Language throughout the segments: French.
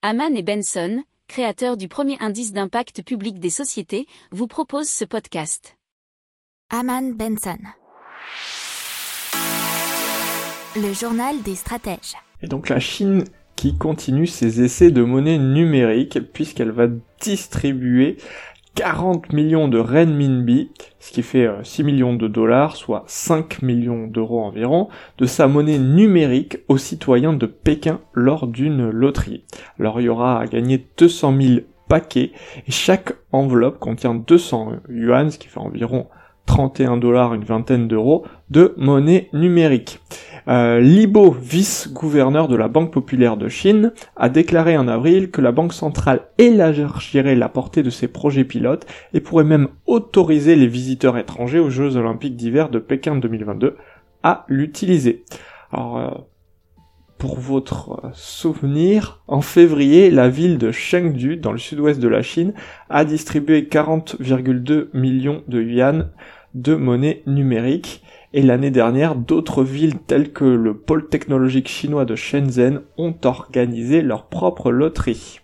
Haman et Benson, créateurs du premier indice d'impact public des sociétés, vous proposent ce podcast. Haman Benson. Le journal des stratèges. Et donc la Chine qui continue ses essais de monnaie numérique puisqu'elle va distribuer 40 millions de renminbi, ce qui fait 6 euh, millions de dollars, soit 5 millions d'euros environ, de sa monnaie numérique aux citoyens de Pékin lors d'une loterie. Alors il y aura à gagner 200 000 paquets et chaque enveloppe contient 200 yuan, ce qui fait environ 31 dollars, une vingtaine d'euros de monnaie numérique. Euh, Libo, vice-gouverneur de la Banque populaire de Chine, a déclaré en avril que la Banque centrale élargirait la portée de ses projets pilotes et pourrait même autoriser les visiteurs étrangers aux Jeux olympiques d'hiver de Pékin 2022 à l'utiliser. Alors, euh, pour votre souvenir, en février, la ville de Chengdu, dans le sud-ouest de la Chine, a distribué 40,2 millions de yuan de monnaie numérique. Et l'année dernière, d'autres villes telles que le pôle technologique chinois de Shenzhen ont organisé leur propre loterie.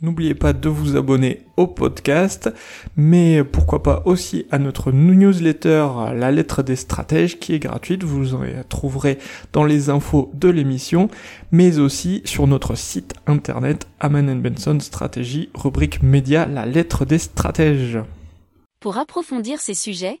N'oubliez pas de vous abonner au podcast, mais pourquoi pas aussi à notre newsletter La lettre des stratèges qui est gratuite, vous en trouverez dans les infos de l'émission, mais aussi sur notre site internet Aman Benson Stratégie, rubrique média La lettre des stratèges. Pour approfondir ces sujets,